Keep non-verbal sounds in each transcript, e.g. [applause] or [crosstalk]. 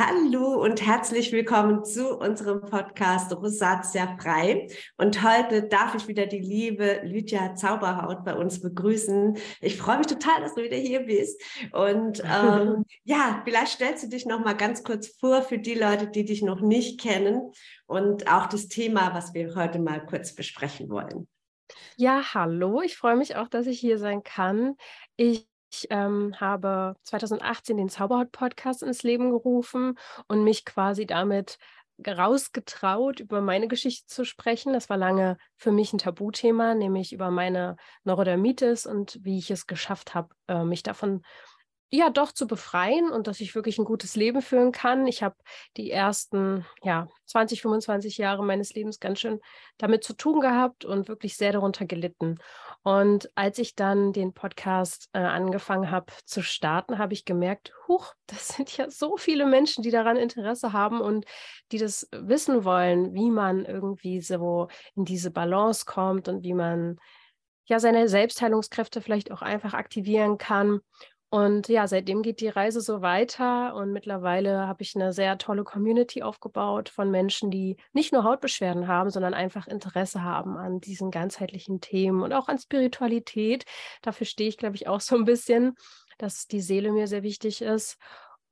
Hallo und herzlich willkommen zu unserem Podcast Rosatia frei. Und heute darf ich wieder die liebe Lydia Zauberhaut bei uns begrüßen. Ich freue mich total, dass du wieder hier bist. Und ähm, [laughs] ja, vielleicht stellst du dich noch mal ganz kurz vor für die Leute, die dich noch nicht kennen und auch das Thema, was wir heute mal kurz besprechen wollen. Ja, hallo. Ich freue mich auch, dass ich hier sein kann. Ich ich ähm, habe 2018 den Zauberhaut-Podcast ins Leben gerufen und mich quasi damit rausgetraut, über meine Geschichte zu sprechen. Das war lange für mich ein Tabuthema, nämlich über meine Neurodermitis und wie ich es geschafft habe, äh, mich davon ja doch zu befreien und dass ich wirklich ein gutes Leben führen kann. Ich habe die ersten ja 20, 25 Jahre meines Lebens ganz schön damit zu tun gehabt und wirklich sehr darunter gelitten. Und als ich dann den Podcast äh, angefangen habe zu starten, habe ich gemerkt, huch, [laughs] das sind ja so viele Menschen, die daran Interesse haben und die das wissen wollen, wie man irgendwie so in diese Balance kommt und wie man ja seine Selbstheilungskräfte vielleicht auch einfach aktivieren kann. Und ja, seitdem geht die Reise so weiter und mittlerweile habe ich eine sehr tolle Community aufgebaut von Menschen, die nicht nur Hautbeschwerden haben, sondern einfach Interesse haben an diesen ganzheitlichen Themen und auch an Spiritualität. Dafür stehe ich, glaube ich, auch so ein bisschen, dass die Seele mir sehr wichtig ist.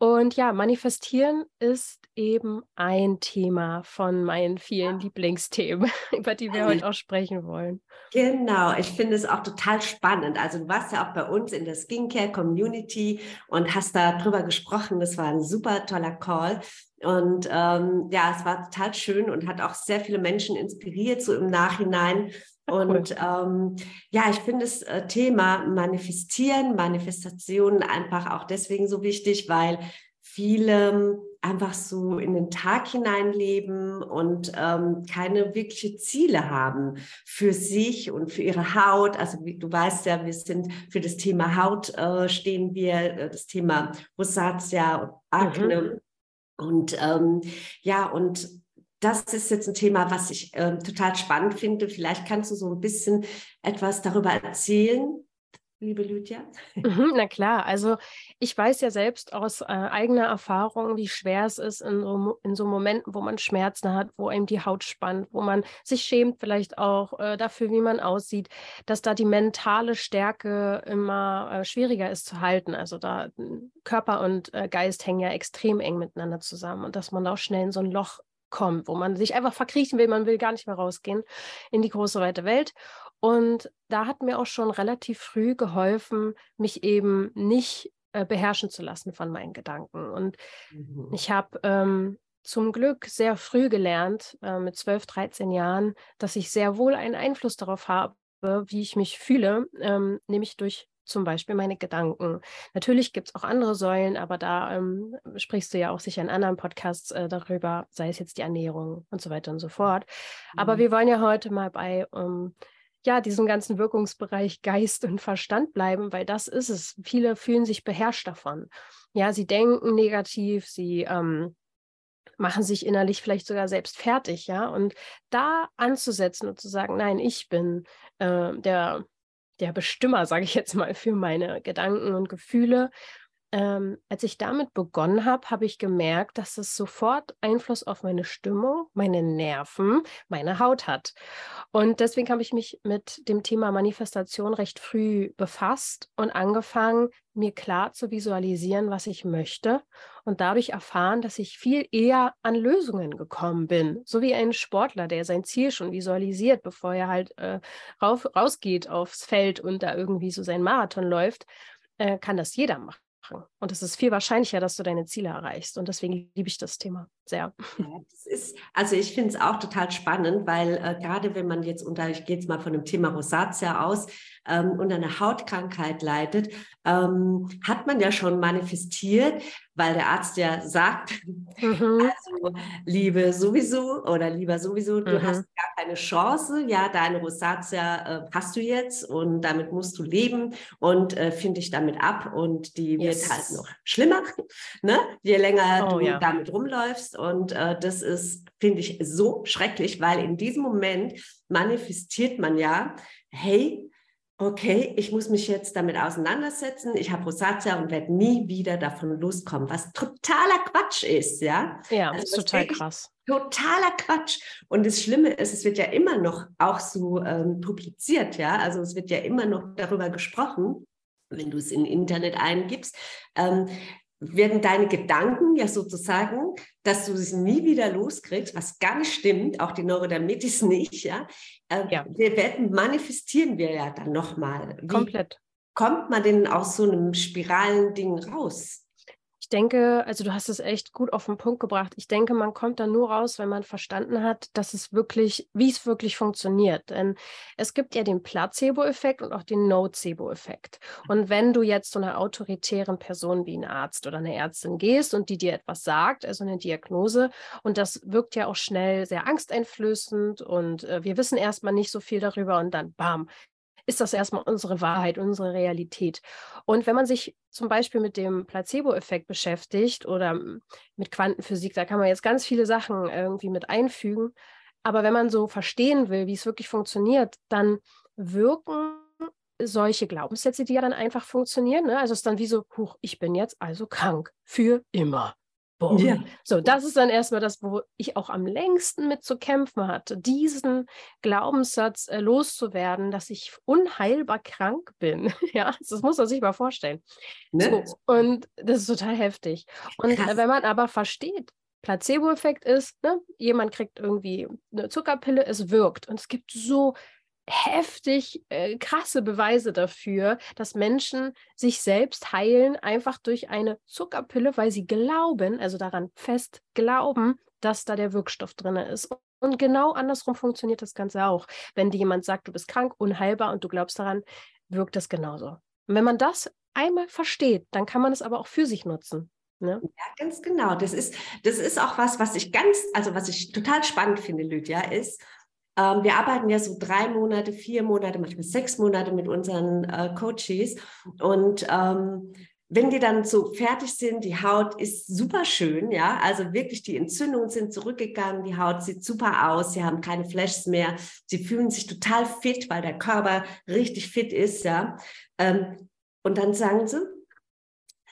Und ja, manifestieren ist eben ein Thema von meinen vielen Lieblingsthemen, [laughs] über die wir heute auch sprechen wollen. Genau, ich finde es auch total spannend. Also du warst ja auch bei uns in der Skincare Community und hast da drüber gesprochen. Das war ein super toller Call. Und ähm, ja, es war total schön und hat auch sehr viele Menschen inspiriert, so im Nachhinein. Und ähm, ja, ich finde das äh, Thema Manifestieren, Manifestation einfach auch deswegen so wichtig, weil viele einfach so in den Tag hineinleben und ähm, keine wirkliche Ziele haben für sich und für ihre Haut. Also wie, du weißt ja, wir sind für das Thema Haut äh, stehen wir, äh, das Thema Rosatia und Akne. Mhm. Und ähm, ja, und das ist jetzt ein Thema, was ich äh, total spannend finde. Vielleicht kannst du so ein bisschen etwas darüber erzählen, liebe Lydia? [laughs] Mhm, na klar, also ich weiß ja selbst aus äh, eigener Erfahrung, wie schwer es ist in so, in so Momenten, wo man Schmerzen hat, wo einem die Haut spannt, wo man sich schämt vielleicht auch äh, dafür, wie man aussieht, dass da die mentale Stärke immer äh, schwieriger ist zu halten. Also da Körper und äh, Geist hängen ja extrem eng miteinander zusammen und dass man auch schnell in so ein Loch kommt, wo man sich einfach verkriechen will, man will gar nicht mehr rausgehen in die große weite Welt. Und da hat mir auch schon relativ früh geholfen, mich eben nicht äh, beherrschen zu lassen von meinen Gedanken. Und mhm. ich habe ähm, zum Glück sehr früh gelernt, äh, mit 12, 13 Jahren, dass ich sehr wohl einen Einfluss darauf habe, wie ich mich fühle, ähm, nämlich durch zum Beispiel meine Gedanken. Natürlich gibt es auch andere Säulen, aber da ähm, sprichst du ja auch sicher in anderen Podcasts äh, darüber, sei es jetzt die Ernährung und so weiter und so fort. Mhm. Aber wir wollen ja heute mal bei ähm, ja, diesem ganzen Wirkungsbereich [laughs] Geist und Verstand bleiben, weil das ist es. Viele fühlen sich beherrscht davon. Ja, sie denken negativ, sie ähm, machen sich innerlich vielleicht sogar selbst fertig, ja. Und da anzusetzen und zu sagen, nein, ich bin äh, der der Bestimmer, sage ich jetzt mal, für meine Gedanken und Gefühle. Ähm, als ich damit begonnen habe, habe ich gemerkt, dass es sofort Einfluss auf meine Stimmung, meine Nerven, meine Haut hat. Und deswegen habe ich mich mit dem Thema Manifestation recht früh befasst und angefangen, mir klar zu visualisieren, was ich möchte und dadurch erfahren, dass ich viel eher an Lösungen gekommen bin. So wie ein Sportler, der sein Ziel schon visualisiert, bevor er halt äh, rauf, rausgeht aufs Feld und da irgendwie so sein Marathon läuft, äh, kann das jeder machen machen. Und es ist viel wahrscheinlicher, dass du deine Ziele erreichst. Und deswegen liebe ich das Thema sehr. Ja, ist, also ich finde es auch total spannend, weil äh, gerade wenn man jetzt unter, ich gehe jetzt mal von dem Thema Rosatia aus, ähm, unter einer Hautkrankheit leidet, ähm, hat man ja schon manifestiert, weil der Arzt ja sagt, mhm. also liebe sowieso oder lieber sowieso, du mhm. hast gar keine Chance, ja, deine Rosatia äh, hast du jetzt und damit musst du leben und äh, finde ich damit ab und die yes. wird halt noch schlimmer, [laughs] ne? je länger oh, du ja. damit rumläufst und äh, das ist, finde ich, so schrecklich, weil in diesem Moment manifestiert man ja, hey, okay, ich muss mich jetzt damit auseinandersetzen, ich habe Rosatia und werde nie wieder davon loskommen, was totaler Quatsch ist, ja? Ja, also, ist total krass. Totaler Quatsch. Und das Schlimme ist, es wird ja immer noch auch so ähm, publiziert, ja? Also es wird ja immer noch darüber gesprochen, wenn du es in Internet eingibst. Ähm, werden deine Gedanken ja sozusagen, dass du sie nie wieder loskriegst, was gar nicht stimmt, auch die Neurodermitis [laughs] nicht, ja. Äh, ja. Wir werden, manifestieren wir ja dann nochmal. Komplett. Kommt man denn aus so einem spiralen Ding raus? Denke, also du hast es echt gut auf den Punkt gebracht. Ich denke, man kommt da nur raus, wenn man verstanden hat, dass es wirklich, wie es wirklich funktioniert. Denn es gibt ja den Placebo-Effekt und auch den Nocebo-Effekt. Und wenn du jetzt zu einer autoritären Person wie ein Arzt oder eine Ärztin gehst und die dir etwas sagt, also eine Diagnose, und das wirkt ja auch schnell sehr angsteinflößend und äh, wir wissen erstmal nicht so viel darüber und dann bam, ist das erstmal unsere Wahrheit, unsere Realität. Und wenn man sich zum Beispiel mit dem Placebo-Effekt beschäftigt oder mit Quantenphysik, da kann man jetzt ganz viele Sachen irgendwie mit einfügen. Aber wenn man so verstehen will, wie es wirklich funktioniert, dann wirken solche Glaubenssätze, die ja dann einfach funktionieren. Ne? Also es ist dann wie so, huch, ich bin jetzt also krank für immer. Boom. Ja. So, das ist dann erstmal das, wo ich auch am längsten mit zu kämpfen hatte, diesen Glaubenssatz äh, loszuwerden, dass ich unheilbar krank bin. [laughs] ja, das muss man sich mal vorstellen. Ne? So, und das ist total heftig. Und äh, wenn man aber versteht, Placebo-Effekt ist, ne, jemand kriegt irgendwie eine Zuckerpille, es wirkt. Und es gibt so heftig äh, krasse Beweise dafür, dass Menschen sich selbst heilen, einfach durch eine Zuckerpille, weil sie glauben, also daran fest glauben, dass da der Wirkstoff drin ist. Und genau andersrum funktioniert das Ganze auch. Wenn dir jemand sagt, du bist krank, unheilbar und du glaubst daran, wirkt das genauso. Und wenn man das einmal versteht, dann kann man es aber auch für sich nutzen. Ne? Ja, ganz genau. Das ist, das ist auch was, was ich ganz, also was ich total spannend finde, Lydia, ist, ähm, wir arbeiten ja so drei Monate, vier Monate, manchmal sechs Monate mit unseren äh, Coaches. Und ähm, wenn die dann so fertig sind, die Haut ist super schön, ja, also wirklich die Entzündungen sind zurückgegangen, die Haut sieht super aus, sie haben keine Flashs mehr, sie fühlen sich total fit, weil der Körper richtig fit ist, ja. Ähm, und dann sagen sie,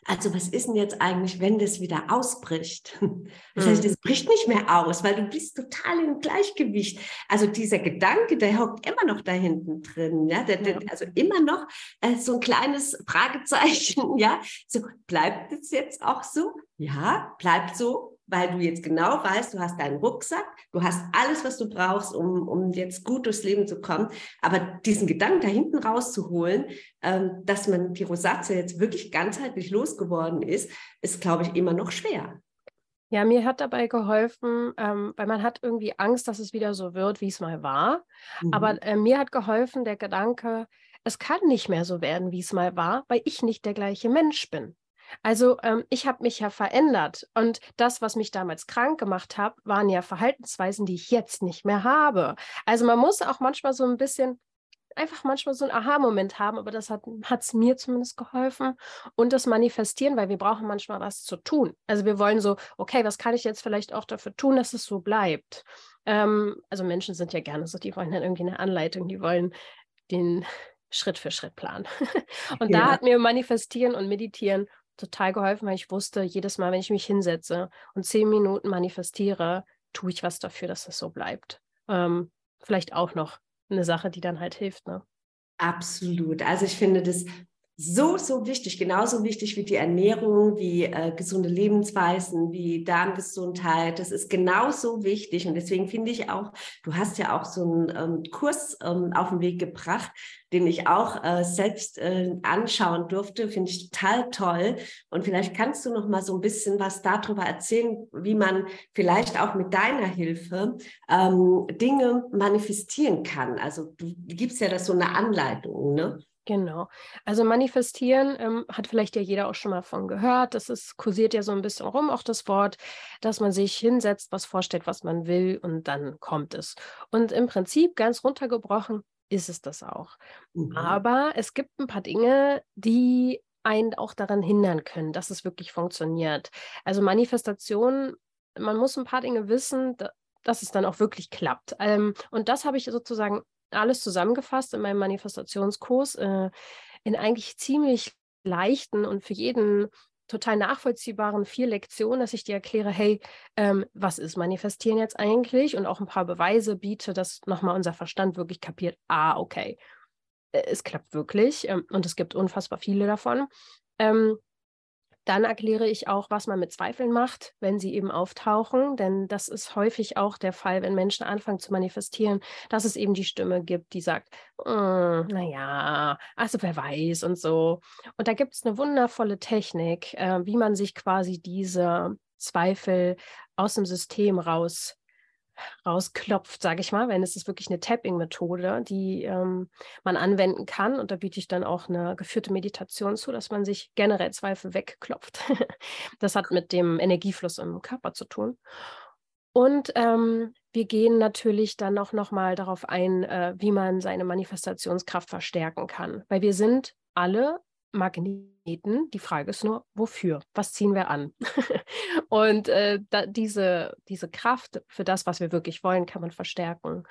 also was ist denn jetzt eigentlich, wenn das wieder ausbricht? [laughs] Das heißt, es mhm. bricht nicht mehr aus, weil du bist total im Gleichgewicht. Also dieser Gedanke, der hockt immer noch da hinten drin, ja, der, der, also immer noch äh, so ein kleines Fragezeichen, [laughs] ja. So bleibt es jetzt auch so? Ja, bleibt so weil du jetzt genau weißt, du hast deinen Rucksack, du hast alles, was du brauchst, um, um jetzt gut durchs Leben zu kommen. Aber diesen Gedanken da hinten rauszuholen, ähm, dass man die Rosatia jetzt wirklich ganzheitlich losgeworden ist, ist, glaube ich, immer noch schwer. Ja, mir hat dabei geholfen, ähm, weil man hat irgendwie Angst, dass es wieder so wird, wie es mal war. Mhm. Aber äh, mir hat geholfen der Gedanke, es kann nicht mehr so werden, wie es mal war, weil ich nicht der gleiche Mensch bin. Also ähm, ich habe mich ja verändert und das, was mich damals krank gemacht hat, waren ja Verhaltensweisen, die ich jetzt nicht mehr habe. Also man muss auch manchmal so ein bisschen einfach manchmal so einen Aha-Moment haben, aber das hat es mir zumindest geholfen und das Manifestieren, weil wir brauchen manchmal was zu tun. Also wir wollen so, okay, was kann ich jetzt vielleicht auch dafür tun, dass es so bleibt? Ähm, also Menschen sind ja gerne so, die wollen dann irgendwie eine Anleitung, die wollen den Schritt für Schritt Plan. [laughs] und ja. da hat mir Manifestieren und Meditieren total geholfen, weil ich wusste, jedes Mal, wenn ich mich hinsetze und zehn Minuten manifestiere, tue ich was dafür, dass es so bleibt. Ähm, vielleicht auch noch eine Sache, die dann halt hilft. Ne? Absolut. Also ich finde das so, so wichtig, genauso wichtig wie die Ernährung, wie äh, gesunde Lebensweisen, wie Darmgesundheit. Das ist genauso wichtig. Und deswegen finde ich auch, du hast ja auch so einen ähm, Kurs ähm, auf den Weg gebracht, den ich auch äh, selbst äh, anschauen durfte. Finde ich total toll. Und vielleicht kannst du noch mal so ein bisschen was darüber erzählen, wie man vielleicht auch mit deiner Hilfe ähm, Dinge manifestieren kann. Also du gibst ja das so eine Anleitung, ne? Genau. Also manifestieren ähm, hat vielleicht ja jeder auch schon mal von gehört. Das ist, kursiert ja so ein bisschen rum, auch das Wort, dass man sich hinsetzt, was vorstellt, was man will und dann kommt es. Und im Prinzip, ganz runtergebrochen, ist es das auch. Mhm. Aber es gibt ein paar Dinge, die einen auch daran hindern können, dass es wirklich funktioniert. Also Manifestation, man muss ein paar Dinge wissen, dass es dann auch wirklich klappt. Ähm, und das habe ich sozusagen alles zusammengefasst in meinem Manifestationskurs äh, in eigentlich ziemlich leichten und für jeden total nachvollziehbaren vier Lektionen, dass ich dir erkläre, hey, ähm, was ist Manifestieren jetzt eigentlich? Und auch ein paar Beweise biete, dass nochmal unser Verstand wirklich kapiert, ah, okay, äh, es klappt wirklich ähm, und es gibt unfassbar viele davon. Ähm, dann erkläre ich auch, was man mit Zweifeln macht, wenn sie eben auftauchen, denn das ist häufig auch der Fall, wenn Menschen anfangen zu manifestieren, dass es eben die Stimme gibt, die sagt, mm, naja, also wer weiß und so. Und da gibt es eine wundervolle Technik, äh, wie man sich quasi diese Zweifel aus dem System raus rausklopft, sage ich mal, wenn es ist wirklich eine Tapping-Methode, die ähm, man anwenden kann. Und da biete ich dann auch eine geführte Meditation zu, dass man sich generell Zweifel wegklopft. [laughs] das hat mit dem Energiefluss im Körper zu tun. Und ähm, wir gehen natürlich dann auch nochmal darauf ein, äh, wie man seine Manifestationskraft verstärken kann. Weil wir sind alle Magneten. Die Frage ist nur, wofür? Was ziehen wir an? [laughs] und äh, da, diese, diese Kraft für das, was wir wirklich wollen, kann man verstärken.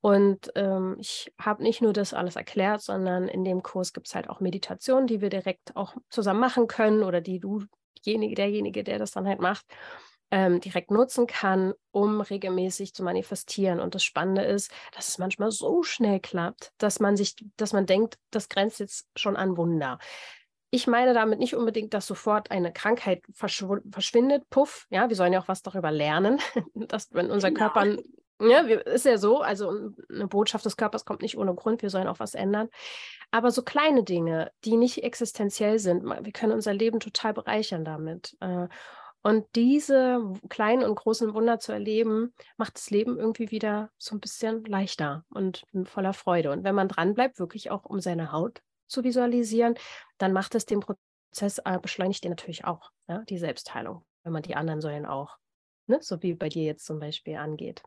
Und ähm, ich habe nicht nur das alles erklärt, sondern in dem Kurs gibt es halt auch Meditationen, die wir direkt auch zusammen machen können oder die du, derjenige, der das dann halt macht, ähm, direkt nutzen kann, um regelmäßig zu manifestieren. Und das Spannende ist, dass es manchmal so schnell klappt, dass man sich, dass man denkt, das grenzt jetzt schon an Wunder. Ich meine damit nicht unbedingt, dass sofort eine Krankheit verschw verschwindet, puff, ja, wir sollen ja auch was darüber lernen, [laughs] dass wenn unser genau. Körper, ja, ist ja so, also eine Botschaft des Körpers kommt nicht ohne Grund, wir sollen auch was ändern. Aber so kleine Dinge, die nicht existenziell sind, wir können unser Leben total bereichern damit. Und diese kleinen und großen Wunder zu erleben, macht das Leben irgendwie wieder so ein bisschen leichter und voller Freude. Und wenn man dranbleibt, wirklich auch um seine Haut zu visualisieren, dann macht es den Prozess, äh, beschleunigt den natürlich auch, ja, die Selbstheilung, wenn man die anderen Säulen auch, ne, so wie bei dir jetzt zum Beispiel angeht.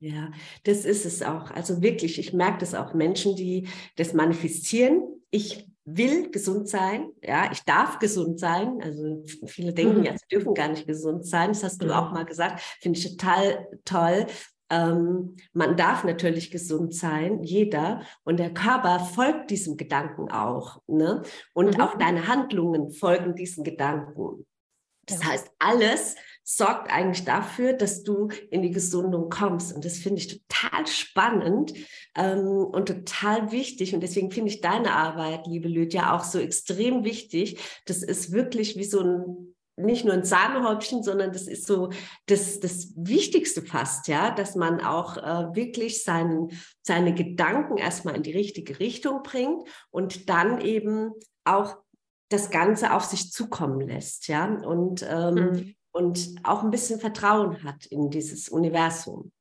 Ja, das ist es auch. Also wirklich, ich merke das auch. Menschen, die das manifestieren. Ich will gesund sein, ja, ich darf gesund sein. Also viele denken mhm. ja, sie dürfen gar nicht gesund sein. Das hast du mhm. auch mal gesagt. Finde ich total toll. Ähm, man darf natürlich gesund sein, jeder. Und der Körper folgt diesem Gedanken auch. Ne? Und mhm. auch deine Handlungen folgen diesen Gedanken. Das heißt, alles sorgt eigentlich dafür, dass du in die Gesundung kommst. Und das finde ich total spannend ähm, und total wichtig. Und deswegen finde ich deine Arbeit, liebe Lydia, auch so extrem wichtig. Das ist wirklich wie so ein nicht nur ein Sahnehäubchen, sondern das ist so das, das Wichtigste fast, ja, dass man auch äh, wirklich sein, seine Gedanken erstmal in die richtige Richtung bringt und dann eben auch das Ganze auf sich zukommen lässt, ja. Und ähm, mhm und auch ein bisschen Vertrauen hat in dieses Universum.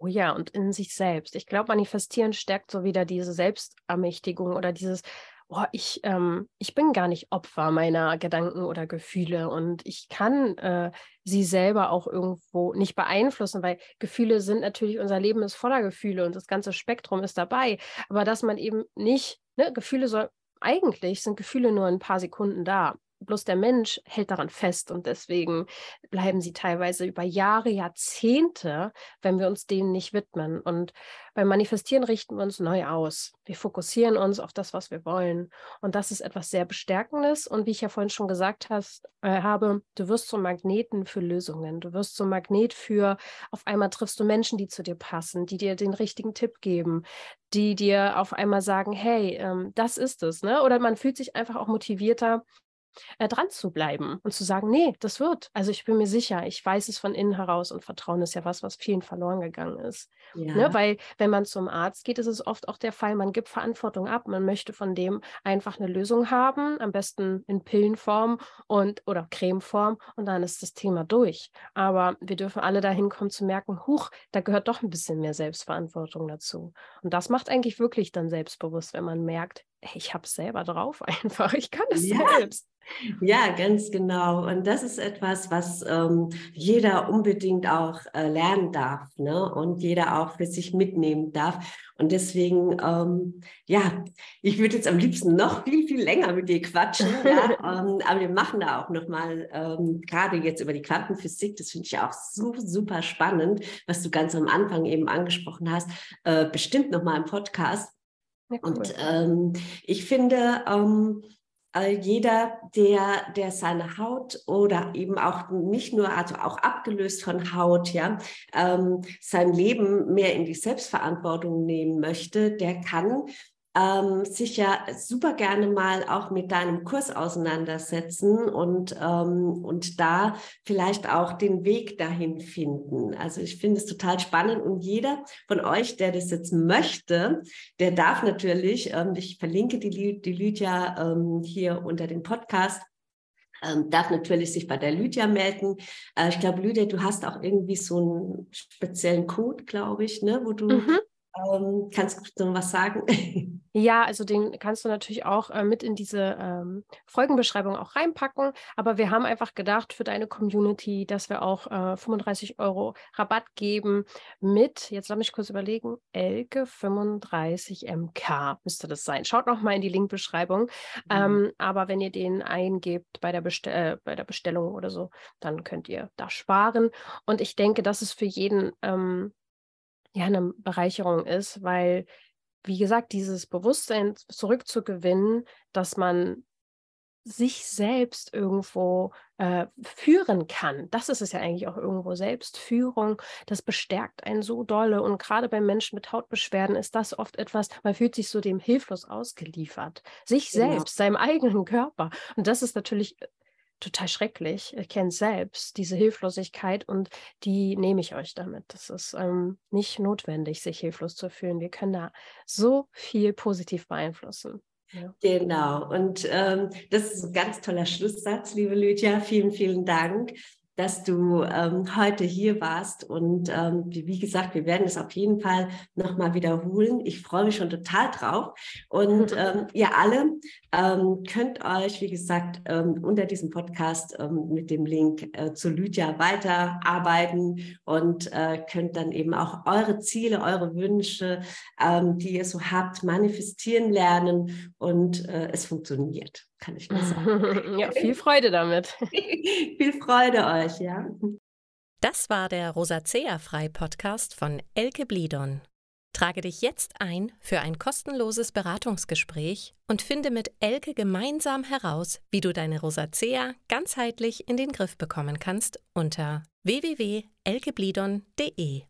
Oh ja, und in sich selbst. Ich glaube, manifestieren stärkt so wieder diese Selbstermächtigung oder dieses, oh, ich, ähm, ich bin gar nicht Opfer meiner Gedanken oder Gefühle und ich kann äh, sie selber auch irgendwo nicht beeinflussen, weil Gefühle sind natürlich, unser Leben ist voller Gefühle und das ganze Spektrum ist dabei. Aber dass man eben nicht, ne, Gefühle soll, eigentlich sind Gefühle nur ein paar Sekunden da bloß der Mensch hält daran fest und deswegen bleiben sie teilweise über Jahre, Jahrzehnte, wenn wir uns denen nicht widmen. Und beim Manifestieren richten wir uns neu aus. Wir fokussieren uns auf das, was wir wollen. Und das ist etwas sehr Bestärkendes. Und wie ich ja vorhin schon gesagt hast, äh, habe, du wirst zum Magneten für Lösungen. Du wirst zum Magnet für, auf einmal triffst du Menschen, die zu dir passen, die dir den richtigen Tipp geben, die dir auf einmal sagen, hey, ähm, das ist es. Ne? Oder man fühlt sich einfach auch motivierter, äh, dran zu bleiben und zu sagen, nee, das wird. Also ich bin mir sicher, ich weiß es von innen heraus und Vertrauen ist ja was, was vielen verloren gegangen ist. Ne? Ja. Ne? Weil wenn man zum Arzt geht, ist es oft auch der Fall, man gibt Verantwortung ab. Man möchte von dem einfach eine Lösung haben, am besten in Pillenform und oder Cremeform und dann ist das Thema durch. Aber wir dürfen alle dahin kommen zu merken, huch, da gehört doch ein bisschen mehr Selbstverantwortung dazu. Und das macht eigentlich wirklich dann selbstbewusst, wenn man merkt, ich habe es selber drauf [laughs] einfach, ich kann es ja. selbst. Ja, ganz genau. Und das ist etwas, was ähm, jeder unbedingt auch äh, lernen darf ne? und jeder auch für sich mitnehmen darf. Und deswegen, ähm, ja, ich würde jetzt am liebsten noch viel, viel länger mit dir quatschen. ja, [laughs] ähm, aber wir machen da auch nochmal, ähm, gerade jetzt über die Quantenphysik, das finde ich auch so, super spannend, was du ganz am Anfang eben angesprochen hast, äh, bestimmt nochmal im Podcast. Ja, cool. Und ähm, ich finde, ähm, äh, jeder, der, der seine Haut oder eben auch nicht nur, also auch abgelöst von Haut, ja, ähm, sein Leben mehr in die Selbstverantwortung nehmen möchte, der kann ähm, sich ja super gerne mal auch mit deinem Kurs auseinandersetzen und, ähm, und da vielleicht auch den Weg dahin finden. Also ich finde es total spannend und jeder von euch, der das jetzt möchte, der darf natürlich, ähm, ich verlinke die, die Lydia ähm, hier unter dem Podcast, ähm, darf natürlich sich bei der Lydia melden. Äh, ich glaube, Lydia, du hast auch irgendwie so einen speziellen Code, glaube ich, ne, wo du mhm. Ähm, kannst du noch was sagen? [laughs] Ja, also den kannst du natürlich auch äh, mit in diese ähm, Folgenbeschreibung auch reinpacken. Aber wir haben einfach gedacht für deine Community, dass wir auch äh, 35 Euro Rabatt geben mit, jetzt lass mich kurz überlegen, Elke 35 MK müsste das sein. Schaut noch mal in die Linkbeschreibung. Mhm. Ähm, aber wenn ihr den eingebt bei der, Bestell äh, bei der Bestellung oder so, dann könnt ihr da sparen. Und ich denke, das ist für jeden ähm, ja eine Bereicherung ist, weil, wie gesagt, dieses Bewusstsein zurückzugewinnen, dass man sich selbst irgendwo äh, führen kann. Das ist es ja eigentlich auch irgendwo. Selbstführung, das bestärkt einen so dolle. Und gerade bei Menschen mit Hautbeschwerden ist das oft etwas, man fühlt sich so dem hilflos ausgeliefert. Sich genau. selbst, seinem eigenen Körper. Und das ist natürlich äh, total schrecklich. Ich kenne selbst diese Hilflosigkeit und die nehme ich euch damit. Das ist ähm, nicht notwendig, sich hilflos zu fühlen. Wir können da so viel positiv beeinflussen. Ja. Genau. Und ähm, das ist ein ganz toller Schlusssatz, liebe Lydia. Vielen, vielen Dank dass du ähm, heute hier warst. Und ähm, wie, wie, gesagt, wir werden es auf jeden Fall nochmal wiederholen. Ich freue mich schon total drauf. Und [laughs] ähm, ihr alle ähm, könnt euch, wie gesagt, ähm, unter diesem Podcast ähm, mit dem Link äh, zu Lydia weiterarbeiten und äh, könnt dann eben auch eure Ziele, eure Wünsche, die ihr so habt, manifestieren lernen. Und äh, es funktioniert kann ich nur sagen. [laughs] ja, viel Freude damit. [laughs] viel Freude euch, ja. Das war der Rosacea-Frei-Podcast von Elke Blidon. Trage dich jetzt ein für ein kostenloses Beratungsgespräch und finde mit Elke gemeinsam heraus, wie du deine Rosacea ganzheitlich in den Griff bekommen kannst unter www.elkeblidon.de.